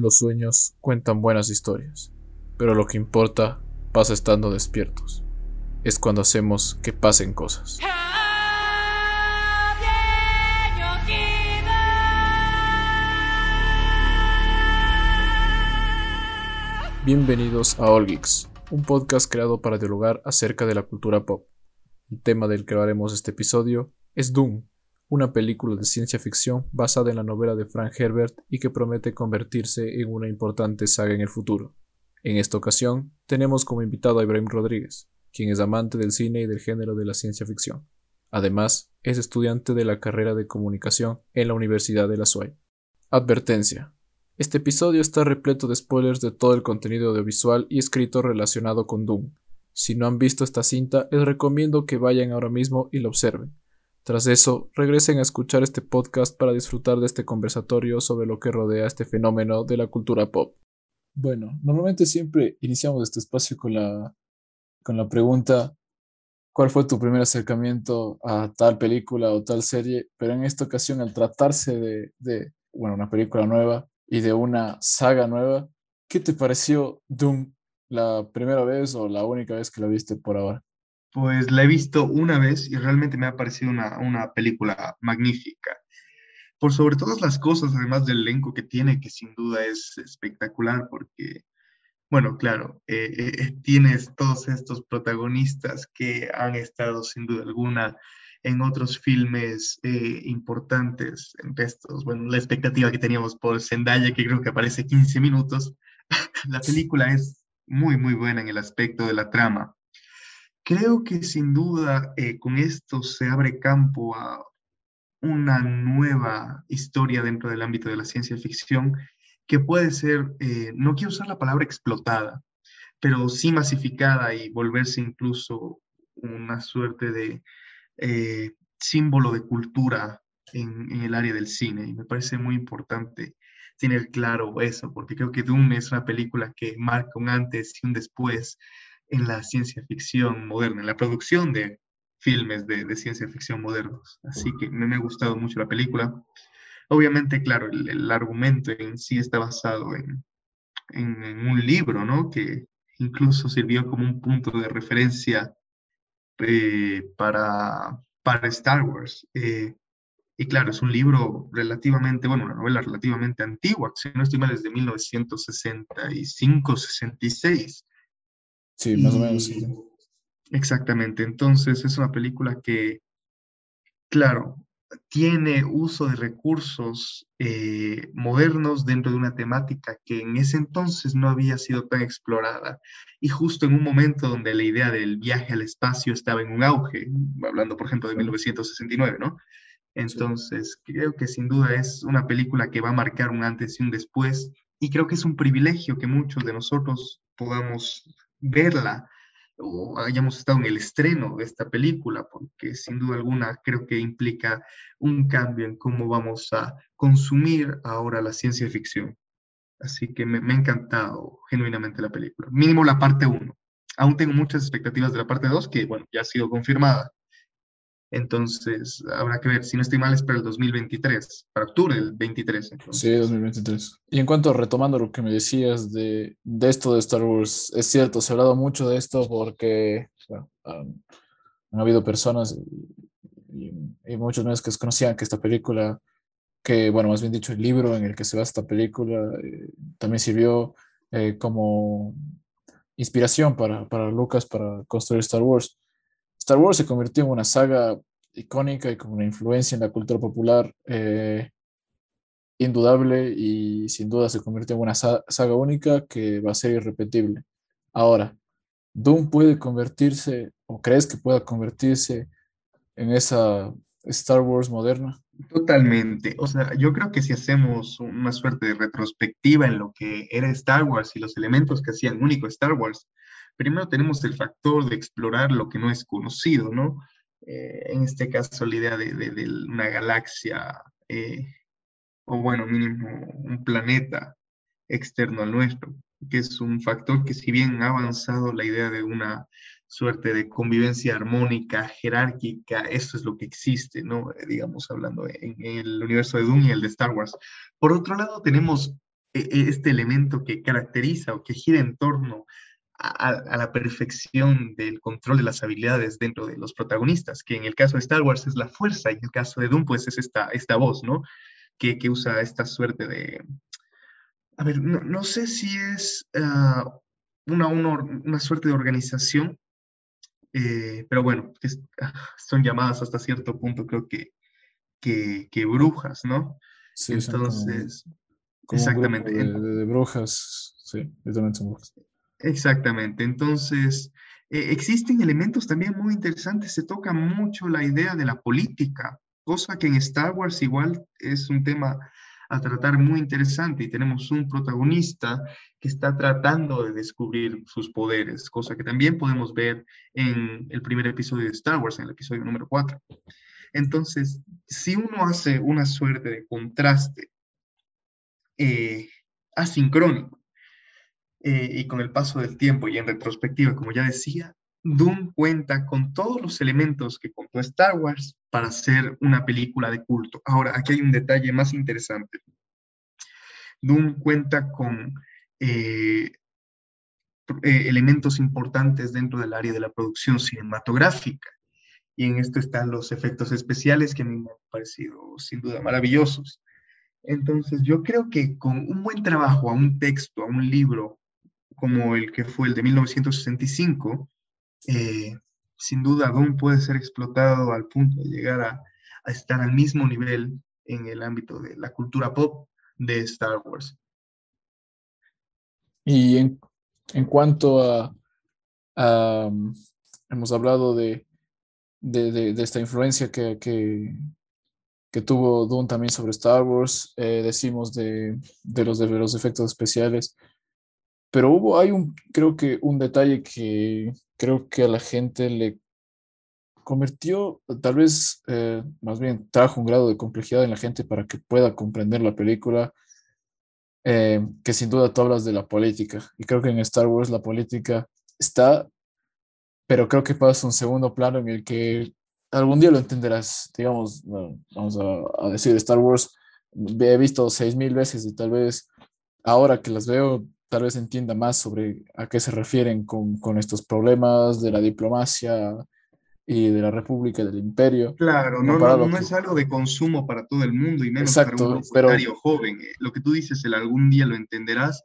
Los sueños cuentan buenas historias, pero lo que importa pasa estando despiertos. Es cuando hacemos que pasen cosas. Bienvenidos a All un podcast creado para dialogar acerca de la cultura pop. El tema del que hablaremos este episodio es Doom, una película de ciencia ficción basada en la novela de Frank Herbert y que promete convertirse en una importante saga en el futuro. En esta ocasión, tenemos como invitado a Ibrahim Rodríguez, quien es amante del cine y del género de la ciencia ficción. Además, es estudiante de la carrera de comunicación en la Universidad de la SUAY. Advertencia. Este episodio está repleto de spoilers de todo el contenido audiovisual y escrito relacionado con Doom. Si no han visto esta cinta, les recomiendo que vayan ahora mismo y lo observen tras eso, regresen a escuchar este podcast para disfrutar de este conversatorio sobre lo que rodea este fenómeno de la cultura pop. Bueno, normalmente siempre iniciamos este espacio con la, con la pregunta ¿cuál fue tu primer acercamiento a tal película o tal serie? Pero en esta ocasión, al tratarse de, de bueno, una película nueva y de una saga nueva, ¿qué te pareció Doom la primera vez o la única vez que la viste por ahora? Pues la he visto una vez y realmente me ha parecido una, película magnífica. Por sobre todas las cosas, además del elenco que tiene, que sin duda es espectacular, porque, bueno, claro, eh, eh, eh, tienes todos estos protagonistas que han estado sin duda alguna en otros filmes importantes, en estos, bueno, la expectativa que teníamos por Zendaya, que creo que aparece 15 minutos, la película es muy, muy buena en el aspecto de la trama Creo que sin duda eh, con esto se abre campo a una nueva historia dentro del ámbito de la ciencia ficción que puede ser, eh, no quiero usar la palabra explotada, pero sí masificada y volverse incluso una suerte de eh, símbolo de cultura en, en, el área del cine. Y me parece muy importante tener claro eso, porque creo que Dune es una película que marca un antes y un después en la ciencia ficción moderna, en la producción de filmes de, ciencia ficción modernos. Así que me, ha gustado mucho la película. Obviamente, claro, el, argumento en sí está basado en, en, un libro, ¿no? Que incluso sirvió como un punto de referencia eh, para, para Star Wars. Eh, y claro, es un libro relativamente, bueno, una novela relativamente antigua, si no estoy mal, es de 1965-66. Sí, más o menos. Exactamente. Entonces es una película que, claro, tiene uso de recursos eh, modernos dentro de una temática que en ese entonces no había sido tan explorada. Y justo en un momento donde la idea del viaje al espacio estaba en un auge, hablando por ejemplo de 1969, ¿no? Entonces, creo que sin duda es una película que va a marcar un antes y un después. Y creo que es un privilegio que muchos de nosotros podamos verla o hayamos estado en el estreno de esta película, porque sin duda alguna creo que implica un cambio en cómo vamos a consumir ahora la ciencia ficción. Así que me, me ha encantado genuinamente la película, mínimo la parte 1. Aún tengo muchas expectativas de la parte 2, que bueno, ya ha sido confirmada. Entonces, habrá que ver, si no estoy mal, es para el 2023, para octubre del 23. Sí, 2023. Y en cuanto retomando lo que me decías de, de, esto de Star Wars, es cierto, se ha hablado mucho de esto porque bueno, han, habido personas y, muchos medios que desconocían que esta película, que bueno, más bien dicho, el libro en el que se va esta película, eh, también sirvió eh, como inspiración para, para Lucas para construir Star Wars. Star Wars se convirtió en una saga icónica y con una influencia en la cultura popular eh, indudable y sin duda se convirtió en una saga única que va a ser irrepetible. Ahora, ¿Doom puede convertirse o crees que pueda convertirse en esa Star Wars moderna? Totalmente. O sea, yo creo que si hacemos una suerte de retrospectiva en lo que era Star Wars y los elementos que hacían único Star Wars, primero tenemos el factor de explorar lo que no es conocido, ¿no? Eh, en este caso, la idea de, una galaxia, eh, o bueno, mínimo un planeta externo al nuestro, que es un factor que si bien ha avanzado la idea de una suerte de convivencia armónica, jerárquica, esto es lo que existe, ¿no? Eh, digamos, hablando en, el universo de Dune y el de Star Wars. Por otro lado, tenemos e, e, este elemento que caracteriza o que gira en torno a, la perfección del control de las habilidades dentro de los protagonistas, que en el caso de Star Wars es la fuerza y en el caso de Doom pues es esta, esta voz, ¿no? Que, que usa esta suerte de... A ver, no, sé si es ah, una, una, suerte de organización, eh, pero bueno, ah, son llamadas hasta cierto punto creo que, que, que brujas, ¿no? Sí, Entonces, exactamente. De, de, brujas, sí, literalmente son brujas. Exactamente. Entonces, eh, existen elementos también muy interesantes. Se toca mucho la idea de la política, cosa que en Star Wars igual es un tema a tratar muy interesante y tenemos un protagonista que está tratando de descubrir sus poderes, cosa que también podemos ver en el primer episodio de Star Wars, en el episodio número 4. Entonces, si uno hace una suerte de contraste eh, asincrónico eh, y con el paso del tiempo y en retrospectiva, como ya decía, Doom cuenta con todos los elementos que contó Star Wars para hacer una película de culto. Ahora, aquí hay un detalle más interesante. Doom cuenta con eh, eh, elementos importantes dentro del área de la producción cinematográfica. Y en esto están los efectos especiales que a mí me han parecido sin duda maravillosos. Entonces, yo creo que con un buen trabajo a un texto, a un libro, como el que fue el de 1965, eh, sin duda Doom puede ser explotado al punto de llegar a, estar al mismo nivel en el ámbito de la cultura pop de Star Wars. Y en, en cuanto a, hemos hablado de, de, de, esta influencia que, que, que, tuvo Doom también sobre Star Wars, eh, decimos de, los, de los efectos especiales. Pero hubo, hay un, creo que un detalle que creo que a la gente le convirtió, tal vez, eh, más bien trajo un grado de complejidad en la gente para que pueda comprender la película, eh, que sin duda tú hablas de la política. Y creo que en Star Wars la política está, pero creo que pasa un segundo plano en el que algún día lo entenderás. Digamos, vamos a, a decir, Star Wars, he visto seis mil veces y tal vez ahora que las veo tal vez entienda más sobre a qué se refieren con, con estos problemas de la diplomacia y de la República y del Imperio. Claro, no, no, es algo de consumo para todo el mundo y menos para un pero, joven. Eh, lo que tú dices, el algún día lo entenderás,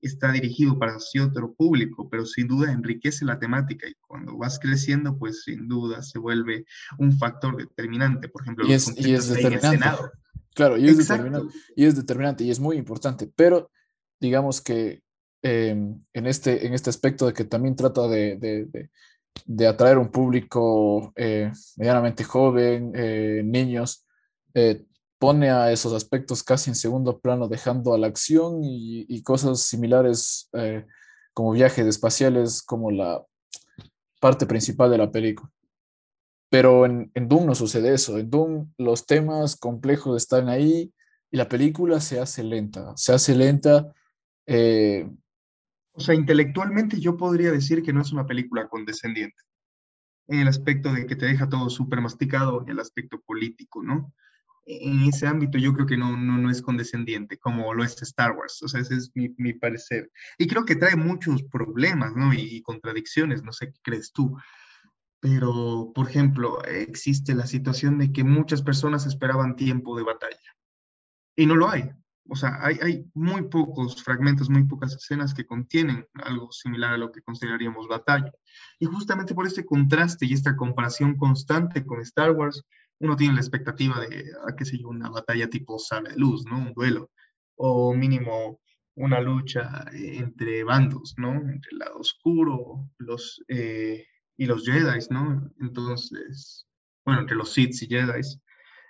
está dirigido para otro público, pero sin duda enriquece la temática y cuando vas creciendo, pues sin duda se vuelve un factor determinante. Por ejemplo, y es, y es determinante. Claro, y es, determinante, y es determinante y es muy importante, pero digamos que em, en, este, en este aspecto de que también trata de, atraer un público eh, medianamente joven, eh, niños, eh, pone a esos aspectos casi en segundo plano, dejando a la acción y, cosas similares como viajes espaciales como la parte principal de la película. Pero en, en Doom no sucede eso. En Doom los temas complejos están ahí y la película se hace lenta. Se hace lenta eh, o sea, intelectualmente yo podría decir que no es una película condescendiente, en el aspecto de que te deja todo súper masticado, en el aspecto político, ¿no? En ese ámbito yo creo que no, no, no es condescendiente, como lo es Star Wars, o sea, ese es mi, mi parecer. Y creo que trae muchos problemas, ¿no? Y, contradicciones, no sé qué crees tú. Pero, por ejemplo, existe la situación de que muchas personas esperaban tiempo de batalla. Y no lo hay o sea, hay, muy pocos fragmentos, muy pocas escenas que contienen algo similar a lo que consideraríamos batalla. Y justamente por este contraste y esta comparación constante con Star Wars, uno tiene la expectativa de, a ah, qué sé yo, una batalla tipo sala de luz, ¿no? Un duelo, o mínimo una lucha entre bandos, ¿no? Entre el lado oscuro los, eh, y los Jedi, ¿no? Entonces, bueno, entre los Sith y Jedi.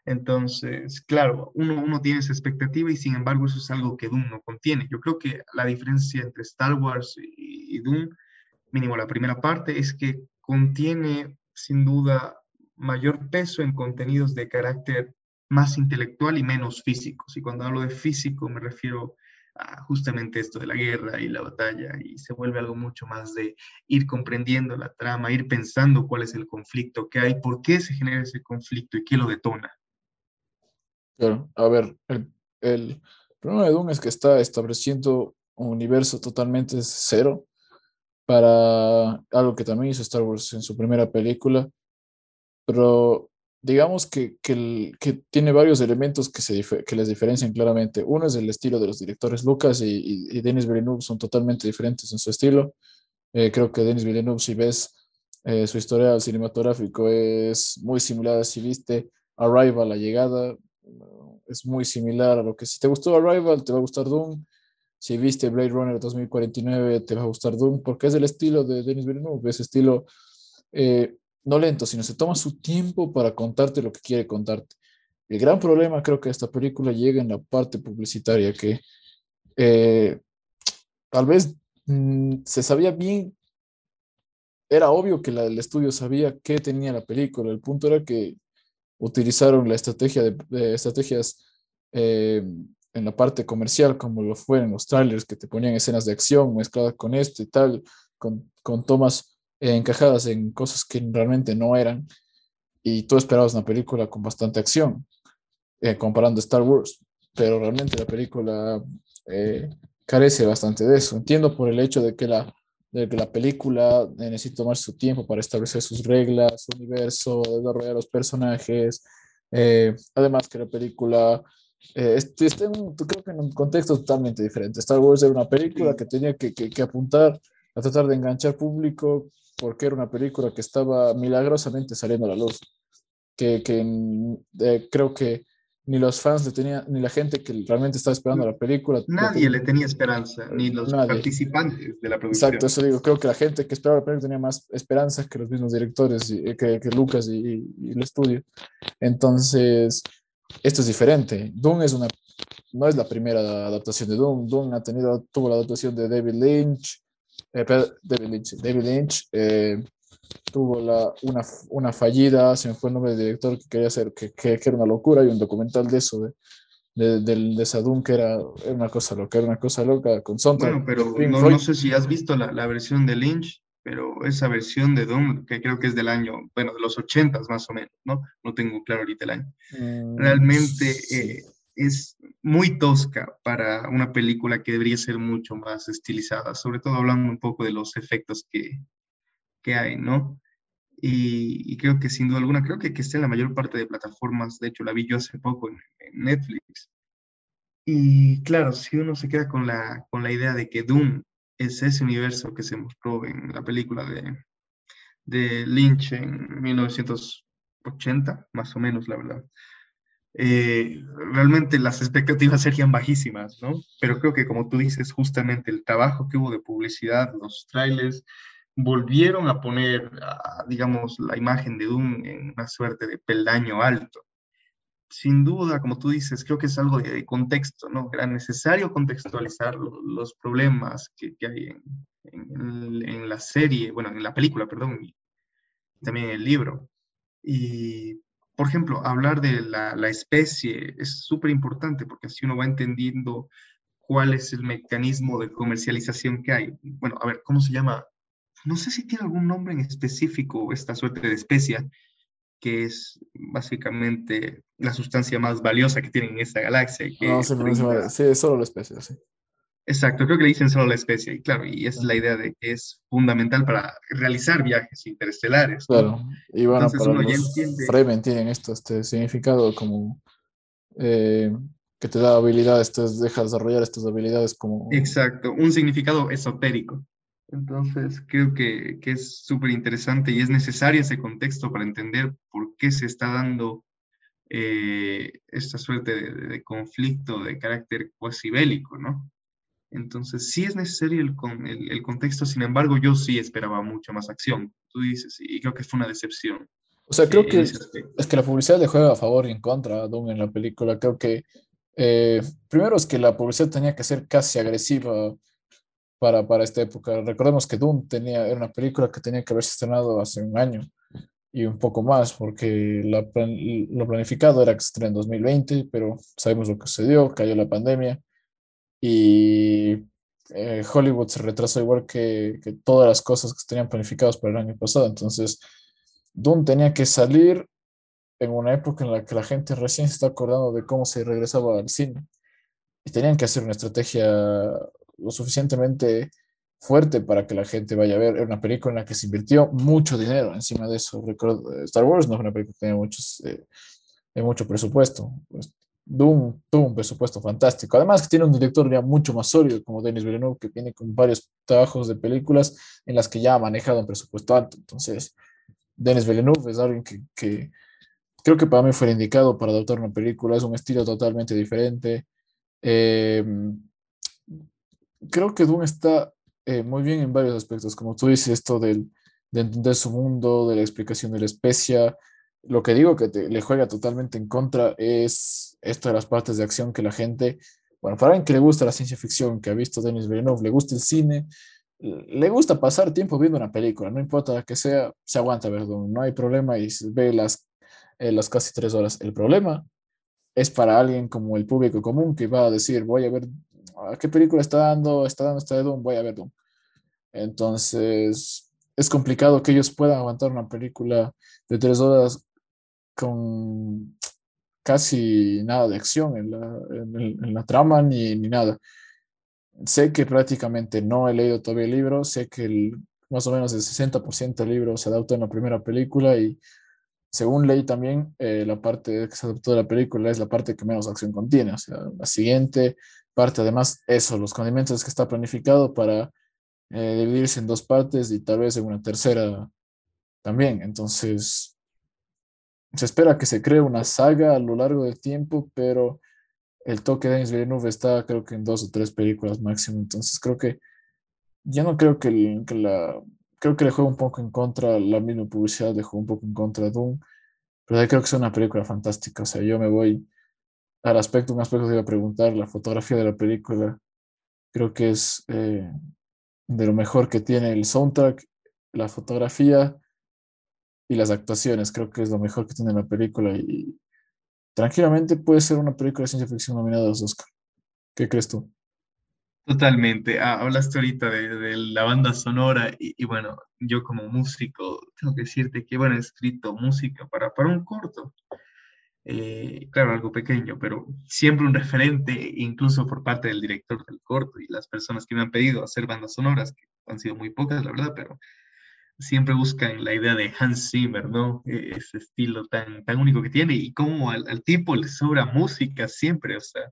Entonces, claro, uno, uno tiene esa expectativa y sin embargo eso es algo que Doom no contiene. Yo creo que la diferencia entre Star Wars y, Doom, mínimo la primera parte, es que contiene sin duda mayor peso en contenidos de carácter más intelectual y menos físicos. Y cuando hablo de físico me refiero a justamente esto de la guerra y la batalla y se vuelve algo mucho más de ir comprendiendo la trama, ir pensando cuál es el conflicto que hay, por qué se genera ese conflicto y qué lo detona. Claro, a ver, el, problema de Doom es que está estableciendo un universo totalmente cero para algo que también hizo Star Wars en su primera película, pero digamos que, que, que tiene varios elementos que, se que les diferencian claramente. Uno es el estilo de los directores Lucas y, y, Denis Villeneuve son totalmente diferentes en su estilo. Eh, creo que Denis Villeneuve, si ves eh, su historial cinematográfico, es muy similar, si viste Arrival, la llegada, es muy similar a lo que si te gustó Arrival, te va a gustar Doom. Si viste Blade Runner 2049, te va a gustar Doom, porque es el estilo de Denis Villeneuve, ese estilo eh, no lento, sino se toma su tiempo para contarte lo que quiere contarte. El gran problema creo que esta película llega en la parte publicitaria, que eh, tal vez mm, se sabía bien, era obvio que la, el estudio sabía qué tenía la película, el punto era que utilizaron la estrategia de, estrategias eh, en la parte comercial, como lo fue en los trailers, que te ponían escenas de acción mezcladas con esto y tal, con, con tomas eh, encajadas en cosas que realmente no eran. Y tú esperabas una película con bastante acción, eh, comparando Star Wars, pero realmente la película eh, carece bastante de eso. Entiendo por el hecho de que la, de que la película necesita tomar su tiempo para establecer sus reglas, su universo, desarrollar los personajes. además que la película está en un, creo que en un contexto totalmente diferente. Star Wars era una película que tenía que, que, que apuntar a tratar de enganchar público porque era una película que estaba milagrosamente saliendo a la luz, que, que eh, creo que ni los fans le tenían, ni la gente que realmente estaba esperando la película. Nadie le tenía esperanza, ni los participantes de la producción. Exacto, eso digo, creo que la gente que esperaba la película tenía más esperanza que los mismos directores, y, que, que, Lucas y, y, el estudio. Entonces, esto es diferente. Doom es una, no es la primera adaptación de Doom. Doom ha tenido, tuvo la adaptación de David Lynch, eh, David Lynch, David Lynch eh, tuvo la, una, una, fallida, se me fue el nombre del director que quería hacer, que, que, que era una locura, hay un documental de eso, de, de, del, de Sadun, que era, era, una cosa loca, era una cosa loca con soundtrack. Bueno, pero no, no, sé si has visto la, la, versión de Lynch, pero esa versión de Doom, que creo que es del año, bueno, de los ochentas más o menos, ¿no? No tengo claro ahorita el año. Mm, Realmente sí. eh, es muy tosca para una película que debería ser mucho más estilizada, sobre todo hablando un poco de los efectos que, que hay, ¿no? Y, y, creo que sin duda alguna, creo que, que está en la mayor parte de plataformas, de hecho la vi yo hace poco en, en, Netflix. Y claro, si uno se queda con la, con la idea de que Doom es ese universo que se mostró en la película de, de Lynch en 1980, más o menos, la verdad eh, realmente las expectativas serían bajísimas, ¿no? Pero creo que como tú dices, justamente el trabajo que hubo de publicidad, los trailers, volvieron a poner, a, digamos, la imagen de Doom en una suerte de peldaño alto. Sin duda, como tú dices, creo que es algo de, contexto, ¿no? Era necesario contextualizar lo, los problemas que, que hay en, en, en, la serie, bueno, en la película, perdón, y también en el libro. Y por ejemplo, hablar de la, la especie es súper importante porque así uno va entendiendo cuál es el mecanismo de comercialización que hay. Bueno, a ver, ¿cómo se llama? No sé si tiene algún nombre en específico esta suerte de especia, que es básicamente la sustancia más valiosa que tiene en esta galaxia. Que no, sí, sí, es solo la especie, sí. Exacto, creo que le dicen solo la especie, y claro, y es la idea de que es fundamental para realizar viajes interestelares. Claro, y bueno, Entonces, para uno ya entiende... Fremen tienen esto, este significado como eh, que te da habilidades, te deja desarrollar estas habilidades como... Exacto, un significado esotérico. Entonces, creo que, que es súper interesante y es necesario ese contexto para entender por qué se está dando eh, esta suerte de, de, conflicto de carácter cuasi bélico, ¿no? Entonces, sí es necesario el, el, el, contexto, sin embargo, yo sí esperaba mucha más acción, tú dices, y creo que fue una decepción. O sea, creo eh, que es que la publicidad le juega a favor y en contra a Doom en la película. Creo que, eh, primero es que la publicidad tenía que ser casi agresiva para, para esta época. Recordemos que Doom tenía, era una película que tenía que haberse estrenado hace un año y un poco más, porque la, lo planificado era que se estrene en 2020, pero sabemos lo que sucedió, cayó la pandemia y eh, Hollywood se retrasó igual que, que, todas las cosas que tenían planificadas para el año pasado. Entonces, Dune tenía que salir en una época en la que la gente recién se está acordando de cómo se regresaba al cine. y tenían que hacer una estrategia lo suficientemente fuerte para que la gente vaya a ver. Era una película en la que se invirtió mucho dinero encima de eso. Recuerdo, Star Wars no es una película que tenía muchos, eh, mucho presupuesto. Pues, Doom tuvo un presupuesto fantástico. Además que tiene un director ya mucho más sólido como Denis Villeneuve, que viene con varios trabajos de películas en las que ya ha manejado un presupuesto alto. Entonces, Denis Villeneuve es alguien que, que creo que para mí fue indicado para adoptar una película. Es un estilo totalmente diferente. Eh, creo que Doom está eh, muy bien en varios aspectos, como tú dices, esto del, de entender su mundo, de la explicación de la especie. Lo que digo que le juega totalmente en contra es esto de las partes de acción que la gente, bueno, para alguien que le gusta la ciencia ficción, que ha visto Denis Villeneuve, le gusta el cine, le gusta pasar tiempo viendo una película, no importa que sea, se aguanta perdón, no hay problema y ve las, eh, las casi tres horas. El problema es para alguien como el público común que va a decir, voy a ver qué película está dando, está dando esta de Doom, voy a ver Doom. Entonces, es complicado que ellos puedan aguantar una película de tres horas con casi nada de acción en la, en la trama ni, ni, nada. Sé que prácticamente no he leído todavía el libro, sé que el, más o menos el 60% del libro se adapta en la primera película y según leí también, eh, la parte que se adaptó de la película es la parte que menos acción contiene. O sea, la siguiente parte, además, eso, los condimentos que está planificado para eh, dividirse en dos partes y tal vez en una tercera también. Entonces, se espera que se cree una saga a lo largo del tiempo, pero el toque de Denis Villeneuve está creo que en dos o tres películas máximo. Entonces, creo que yo no creo que, la... Creo que le juega un poco en contra la misma publicidad, le juega un poco en contra de Doom, pero creo que es una película fantástica. O sea, yo me voy al aspecto, un aspecto que iba a preguntar, la fotografía de la película, creo que es eh, de lo mejor que tiene el soundtrack, la fotografía y las actuaciones. Creo que es lo mejor que tiene la película y tranquilamente puede ser una película de ciencia ficción nominada a los Oscar. ¿Qué crees tú? Totalmente. Ah, hablaste ahorita de, la banda sonora y, bueno, yo como músico tengo que decirte que, bueno, he escrito música para, para un corto eh, claro, algo pequeño, pero siempre un referente, incluso por parte del director del corto y las personas que me han pedido hacer bandas sonoras, que han sido muy pocas, la verdad, pero siempre buscan la idea de Hans Zimmer, ¿no? E-, ese estilo tan, tan único que tiene y cómo al, al tipo le sobra música siempre, o sea,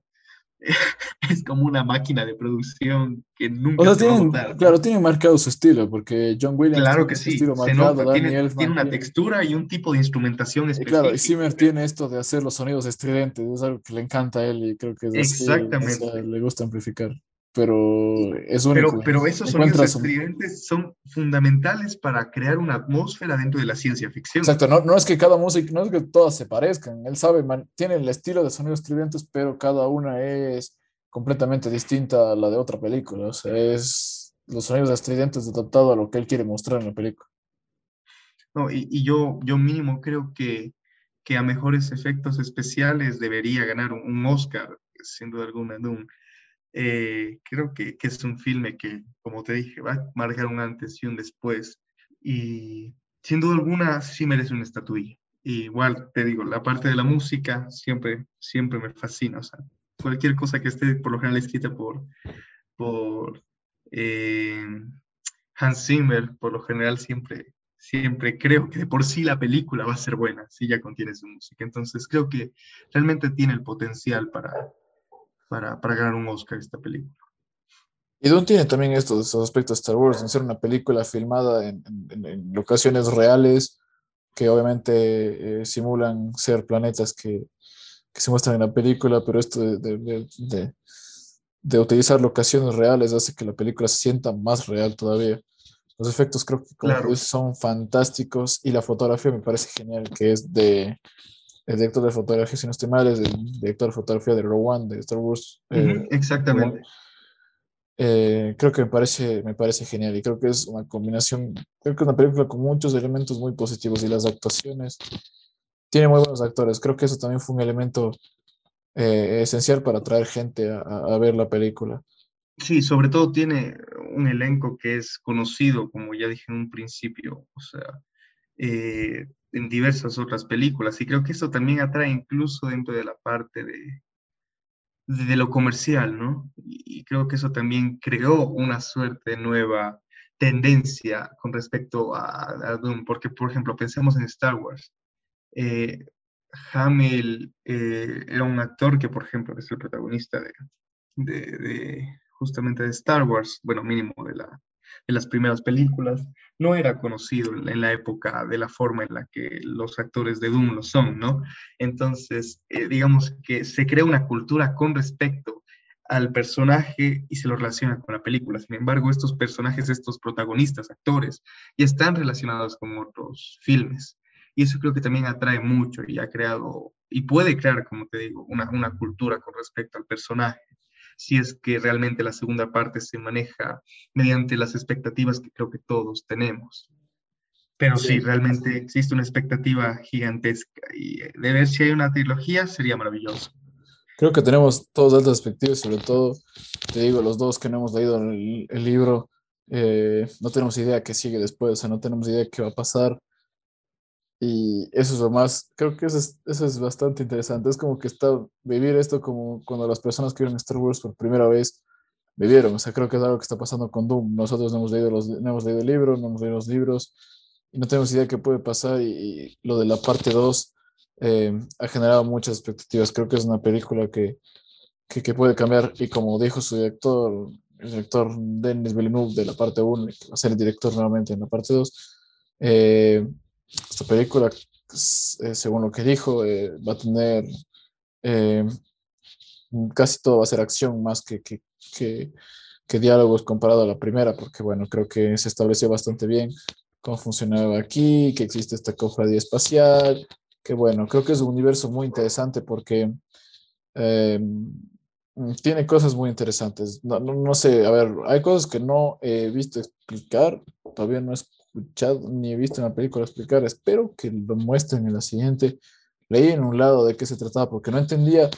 es como una máquina de producción que nunca o sea, tienen, Claro, tienen marcado su estilo, porque John Williams claro que sí, estilo marcado, tiene, tiene, una textura y un tipo de instrumentación específica. claro, y Zimmer tiene esto de hacer los sonidos estridentes, es algo que le encanta a él y creo que es Exactamente. le gusta amplificar pero es único. Pero, pero esos sonidos estridentes son fundamentales para crear una atmósfera dentro de la ciencia ficción. Exacto, no, no es que cada música, no es que todas se parezcan, él sabe, tiene el estilo de sonidos estridentes, pero cada una es completamente distinta a la de otra película, o sea, es los sonidos estridentes adaptados a lo que él quiere mostrar en la película. No, y, y yo, yo mínimo creo que, que a mejores efectos especiales debería ganar un, un Oscar, sin duda alguna, de un eh, creo que, que, es un filme que, como te dije, va a marcar un antes y un después. Y sin duda alguna sí merece una estatuilla. igual te digo, la parte de la música siempre, siempre me fascina. O sea, cualquier cosa que esté por lo general escrita por, por eh, Hans Zimmer, por lo general siempre, siempre creo que de por sí la película va a ser buena si ya contiene su música. Entonces creo que realmente tiene el potencial para, para, para ganar un Oscar esta película. Y Dune tiene también estos, aspectos de Star Wars, en ser una película filmada en, en, locaciones reales que obviamente eh, simulan ser planetas que, que, se muestran en la película, pero esto de, de, de, de, utilizar locaciones reales hace que la película se sienta más real todavía. Los efectos creo que son fantásticos y la fotografía me parece genial, que es de, el director de fotografía, si no estoy mal, es el director de fotografía de Rogue One, de Star Wars. Eh, exactamente. Eh, creo que me parece, me parece genial y creo que es una combinación, creo que es una película con muchos elementos muy positivos y las actuaciones, tiene muy buenos actores, creo que eso también fue un elemento eh, esencial para atraer gente a, a, ver la película. Sí, sobre todo tiene un elenco que es conocido, como ya dije en un principio, o sea, eh, en diversas otras películas. Y creo que eso también atrae incluso dentro de la parte de, de, lo comercial, ¿no? Y, creo que eso también creó una suerte nueva tendencia con respecto a, Doom, porque por ejemplo, pensemos en Star Wars. Eh, Hamill eh, era un actor que, por ejemplo, es el protagonista de, de, justamente de Star Wars, bueno, mínimo de, la, de las primeras películas, no era conocido en la época de la forma en la que los actores de Doom lo son, ¿no? Entonces, eh, digamos que se crea una cultura con respecto al personaje y se lo relaciona con la película. Sin embargo, estos personajes, estos protagonistas, actores, ya están relacionados con otros filmes. Y eso creo que también atrae mucho y ha creado, y puede crear, como te digo, una, una cultura con respecto al personaje si es que realmente la segunda parte se maneja mediante las expectativas que creo que todos tenemos. Pero sí, realmente existe una expectativa gigantesca y eh, de ver si hay una trilogía sería maravilloso. Creo que tenemos todos altas expectativas, sobre todo, te digo, los dos que no hemos leído el, libro, eh, no tenemos idea qué sigue después, o sea, no tenemos idea qué va a pasar. Y eso es lo más, creo que eso es, eso es bastante interesante. Es como que está, vivir esto como cuando las personas que vieron Star Wars por primera vez vivieron. O sea, creo que es algo que está pasando con Doom. Nosotros no hemos leído, los, no hemos leído el no hemos leído los libros y no tenemos idea qué puede pasar. Y, lo de la parte 2 eh, ha generado muchas expectativas. Creo que es una película que, que, que, puede cambiar. Y como dijo su director, el director Denis Villeneuve de la parte 1, va a ser el director nuevamente en la parte 2. Eh, esta película, eh, según lo que dijo, eh, va a tener eh, casi todo va a ser acción más que, que, que, diálogos comparado a la primera, porque bueno, creo que se estableció bastante bien cómo funcionaba aquí, que existe esta cofradía espacial, que bueno, creo que es un universo muy interesante porque tiene cosas muy interesantes. No, no, no, sé, a ver, hay cosas que no he visto explicar, todavía no es escuchado ni he visto una película explicar. Espero que lo muestren en la siguiente. Leí en un lado de qué se trataba porque no entendía.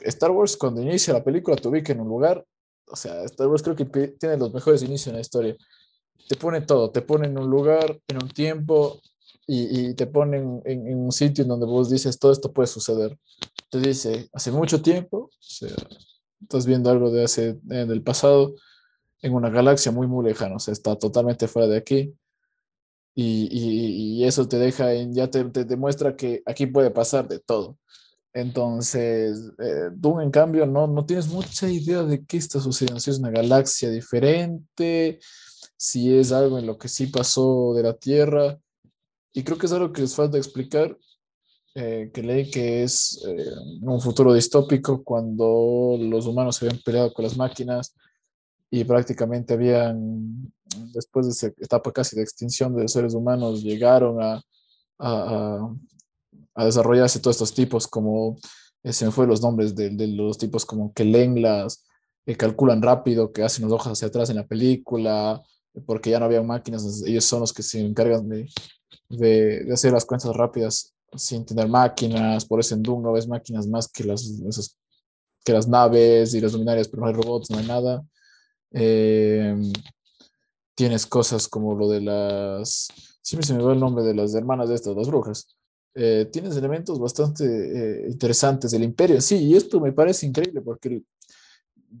Star Wars, cuando inicia la película, te ubica en un lugar. O sea, Star Wars creo que tiene los mejores inicios en la historia. Te pone todo, te pone en un lugar, en un tiempo y, te pone en, un sitio en donde vos dices todo esto puede suceder. Te dice, hace mucho tiempo, o sea, estás viendo algo de hace, del pasado, en una galaxia muy, muy lejana, o sea, está totalmente fuera de aquí y, y, eso te deja en, ya te, te, demuestra que aquí puede pasar de todo. Entonces, eh, tú en cambio no, no tienes mucha idea de qué está sucediendo, si es una galaxia diferente, si es algo en lo que sí pasó de la Tierra. Y creo que es algo que les falta explicar, eh, que leí que es eh, un futuro distópico cuando los humanos se habían peleado con las máquinas y prácticamente habían, después de esa etapa casi de extinción de seres humanos, llegaron a, a, desarrollarse todos estos tipos como, eh, se me fue los nombres de, los tipos como que leen las, que calculan rápido, que hacen los ojos hacia atrás en la película, porque ya no había máquinas, ellos son los que se encargan de, de, hacer las cuentas rápidas sin tener máquinas, por eso en Doom no ves máquinas más que las, que las naves y las luminarias, pero no hay robots, no hay nada. Eh, tienes cosas como lo de las, siempre se me va el nombre de las hermanas de estas, las brujas. Eh, tienes elementos bastante eh, interesantes del imperio, sí, y esto me parece increíble porque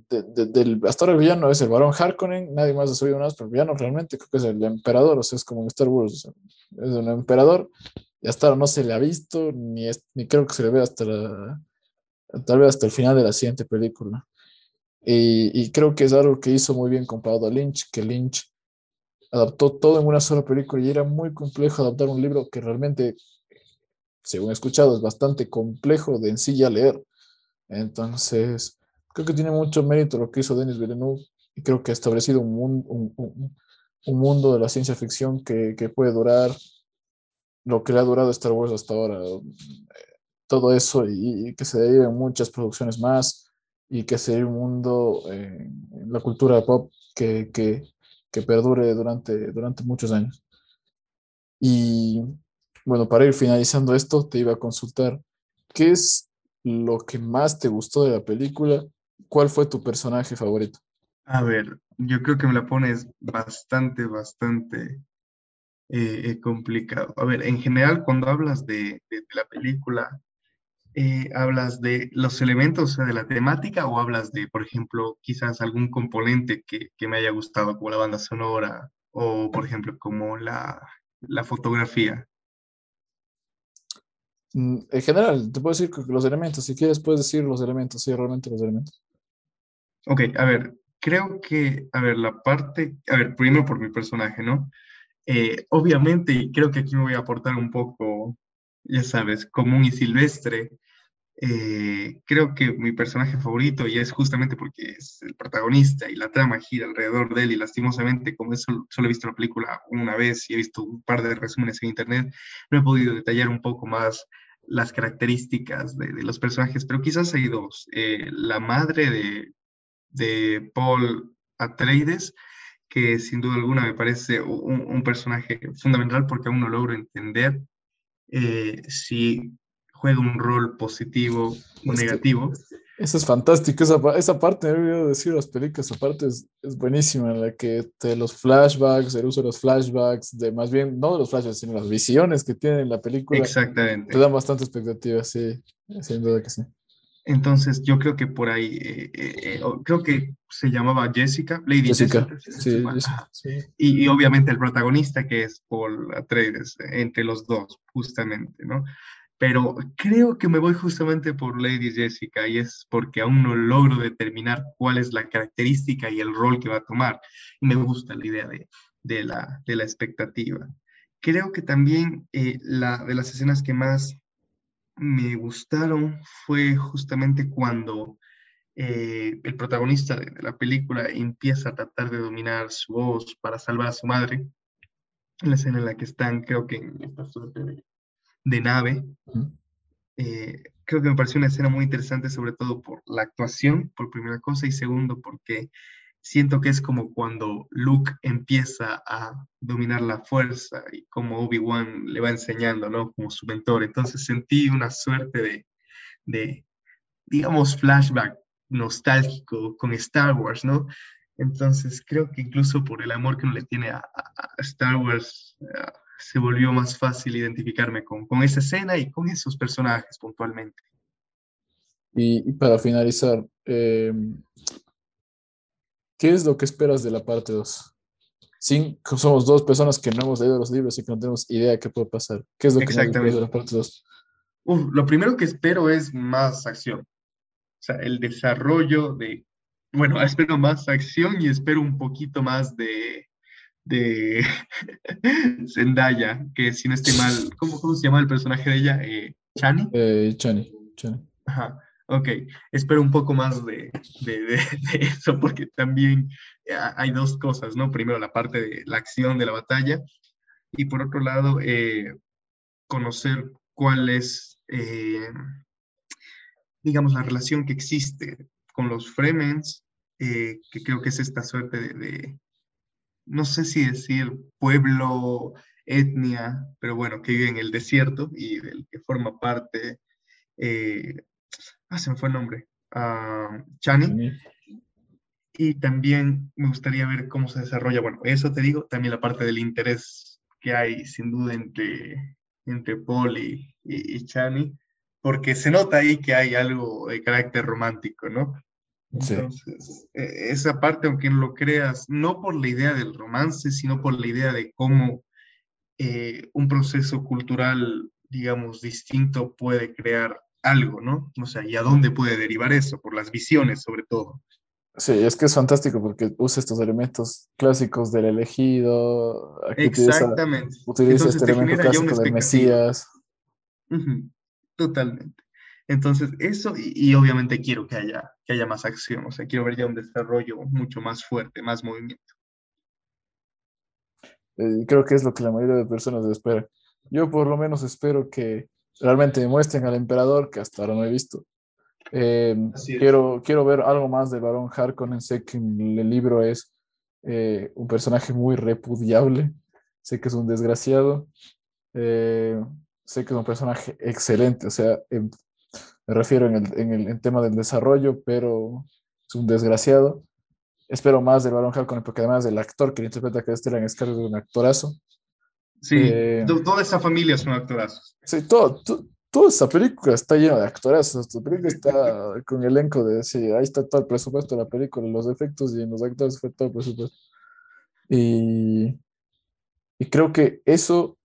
del, hasta ahora el villano es el varón Harkonnen, nadie más ha subido nada, pero el villano realmente creo que es el emperador, o sea, es como en Star Wars, es un emperador, y hasta ahora no se le ha visto, ni, ni creo que se le vea hasta tal vez hasta el final de la siguiente película. Y, creo que es algo que hizo muy bien comparado a Lynch, que Lynch adaptó todo en una sola película y era muy complejo adaptar un libro que realmente, según he escuchado, es bastante complejo de en sí ya leer. Entonces, creo que tiene mucho mérito lo que hizo Denis Villeneuve y creo que ha establecido un, un, un, mundo de la ciencia ficción que, que, puede durar lo que le ha durado Star Wars hasta ahora. Todo eso y, que se deriven muchas producciones más y que sea un mundo, eh, la cultura pop que, que, que, perdure durante, durante muchos años. Y bueno, para ir finalizando esto, te iba a consultar, ¿qué es lo que más te gustó de la película? ¿Cuál fue tu personaje favorito? A ver, yo creo que me la pones bastante, bastante eh, eh, complicado. A ver, en general, cuando hablas de, de la película, eh, ¿hablas de los elementos de la temática o hablas de, por ejemplo, quizás algún componente que, que me haya gustado, como la banda sonora o, por ejemplo, como la, la fotografía? Mm, en general, te puedo decir que los elementos, si quieres puedes decir los elementos, sí, realmente los elementos. Ok, a ver, creo que, a ver, la parte, a ver, primero por mi personaje, ¿no? Eh, obviamente, y creo que aquí me voy a aportar un poco, ya sabes, común y silvestre. Eh, creo que mi personaje favorito, y es justamente porque es el protagonista y la trama gira alrededor de él, y lastimosamente, como eso solo he visto la película una vez y he visto un par de resúmenes en internet, no he podido detallar un poco más las características de, los personajes, pero quizás hay dos. Eh, la madre de, de Paul Atreides, que sin duda alguna me parece un, personaje fundamental porque aún no logro entender eh, si juega un rol positivo o negativo. Eso es fantástico, esa, esa parte, he olvidado decir las películas, esa parte es, es, buenísima, en la que te los flashbacks, el uso de los flashbacks, de más bien, no de los flashbacks, sino las visiones que tiene la película. Exactamente. Te dan bastante expectativa, sí, sin duda que sí. Entonces, yo creo que por ahí, eh, eh, eh, creo que se llamaba Jessica, Lady Jessica. sí, sí. Y, y, obviamente el protagonista que es Paul Atreides, entre los dos, justamente, ¿no? Pero creo que me voy justamente por Lady Jessica y es porque aún no logro determinar cuál es la característica y el rol que va a tomar. Y me gusta la idea de, de, la, de la expectativa. Creo que también la, de las escenas que más me gustaron fue justamente cuando eh, el protagonista de, la película empieza a tratar de dominar su voz para salvar a su madre. La escena en la que están, creo que en esta suerte de, nave. Eh, creo que me pareció una escena muy interesante, sobre todo por la actuación, por primera cosa, y segundo, porque siento que es como cuando Luke empieza a dominar la fuerza y como Obi-Wan le va enseñando, ¿no? Como su mentor. Entonces sentí una suerte de, de, digamos, flashback nostálgico con Star Wars, ¿no? Entonces creo que incluso por el amor que uno le tiene a, Star Wars, eh, se volvió más fácil identificarme con, con, esa escena y con esos personajes puntualmente. Y, para finalizar, eh, ¿Qué es lo que esperas de la parte 2? somos dos personas que no hemos leído los libros y que no tenemos idea de qué puede pasar. ¿Qué es lo que esperas de la parte 2? lo primero que espero es más acción. O sea, el desarrollo de, bueno, espero más acción y espero un poquito más de, de Zendaya, que si no estoy mal, ¿cómo, ¿cómo, se llama el personaje de ella? Eh, ¿Chani? Eh, Chani, Chani. Ajá. Ok, espero un poco más de, de, eso porque también eh, hay dos cosas, ¿no? Primero la parte de la acción de la batalla y por otro lado eh, conocer cuál es, eh, digamos, la relación que existe con los Fremens, que creo que es esta suerte de, no sé si decir pueblo, etnia, pero bueno, que vive en el desierto y del que forma parte ah, se me fue el nombre, uh, Chani. Y también me gustaría ver cómo se desarrolla, bueno, eso te digo, también la parte del interés que hay sin duda entre, entre Paul y, y, Chani, porque se nota ahí que hay algo de carácter romántico, ¿no? Entonces, e, esa parte, aunque no lo creas, no por la idea del romance, sino por la idea de cómo eh, un proceso cultural, digamos, distinto puede crear algo, ¿no? O sea, ¿y a dónde puede derivar eso? Por las visiones, sobre todo. Sí, es que es fantástico porque usa estos elementos clásicos del elegido. Exactamente. Utiliza, este elemento clásico del Mesías. Totalmente. Entonces, eso, y, obviamente quiero que haya, que haya más acción, o sea, quiero ver ya un desarrollo mucho más fuerte, más movimiento. Eh, creo que es lo que la mayoría de personas espera. Yo por lo menos espero que realmente demuestren al emperador, que hasta ahora no he visto. Eh, quiero, quiero ver algo más del varón Harkonnen. Sé que en el libro es eh, un personaje muy repudiable. Sé que es un desgraciado. Eh, sé que es un personaje excelente. O sea, me refiero en el, en el tema del desarrollo, pero es un desgraciado. Espero más del varón Harkonnen, porque además el actor que interpreta que Stellan es un actorazo. Sí, eh, toda esa familia son actorazos. Sí, todo, toda esa película está llena de actores. Esta película está con elenco de. Sí, ahí está todo el presupuesto de la película, los efectos y en los actores fue todo el presupuesto. Y, y creo que eso.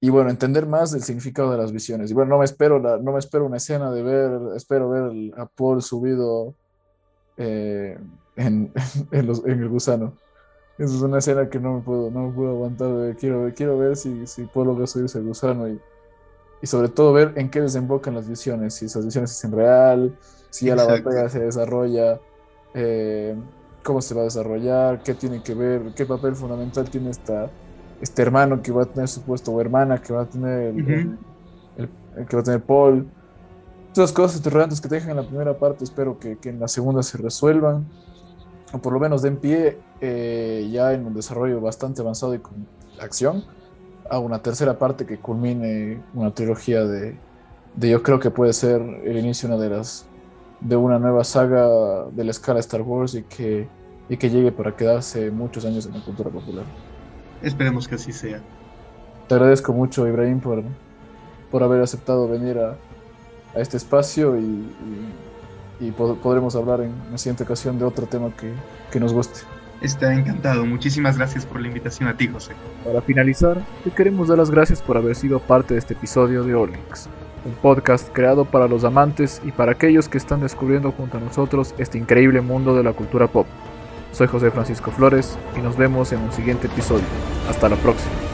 Y bueno, entender más el significado de las visiones. Y bueno, no me espero, no me espero una escena de ver, espero ver a Paul subido eh, en, en, los, en, el gusano. Esa es una escena que no me puedo, no me puedo aguantar. Quiero, quiero ver si, si Paul logra subirse al gusano y y sobre todo ver en qué desembocan las visiones, si esas visiones son real, si ya la batalla se desarrolla, eh, cómo se va a desarrollar, qué tiene que ver, qué papel fundamental tiene esta, este hermano que va a tener su puesto o hermana que va a tener el, que va a tener Paul. Todas las cosas interrogantes que te dejan en la primera parte, espero que, que en la segunda se resuelvan, o por lo menos den pie eh, ya en un desarrollo bastante avanzado y con acción a una tercera parte que culmine una trilogía de, de, yo creo que puede ser el inicio una de las de una nueva saga de la escala Star Wars y que, y que llegue para quedarse muchos años en la cultura popular. Esperemos que así sea. Te agradezco mucho, Ibrahim, por, por haber aceptado venir a, a este espacio y, y, podremos hablar en la siguiente ocasión de otro tema que, que nos guste. Está encantado. Muchísimas gracias por la invitación a ti, José. Para finalizar, te queremos dar las gracias por haber sido parte de este episodio de Orlinks, un podcast creado para los amantes y para aquellos que están descubriendo junto a nosotros este increíble mundo de la cultura pop. Soy José Francisco Flores y nos vemos en un siguiente episodio. Hasta la próxima.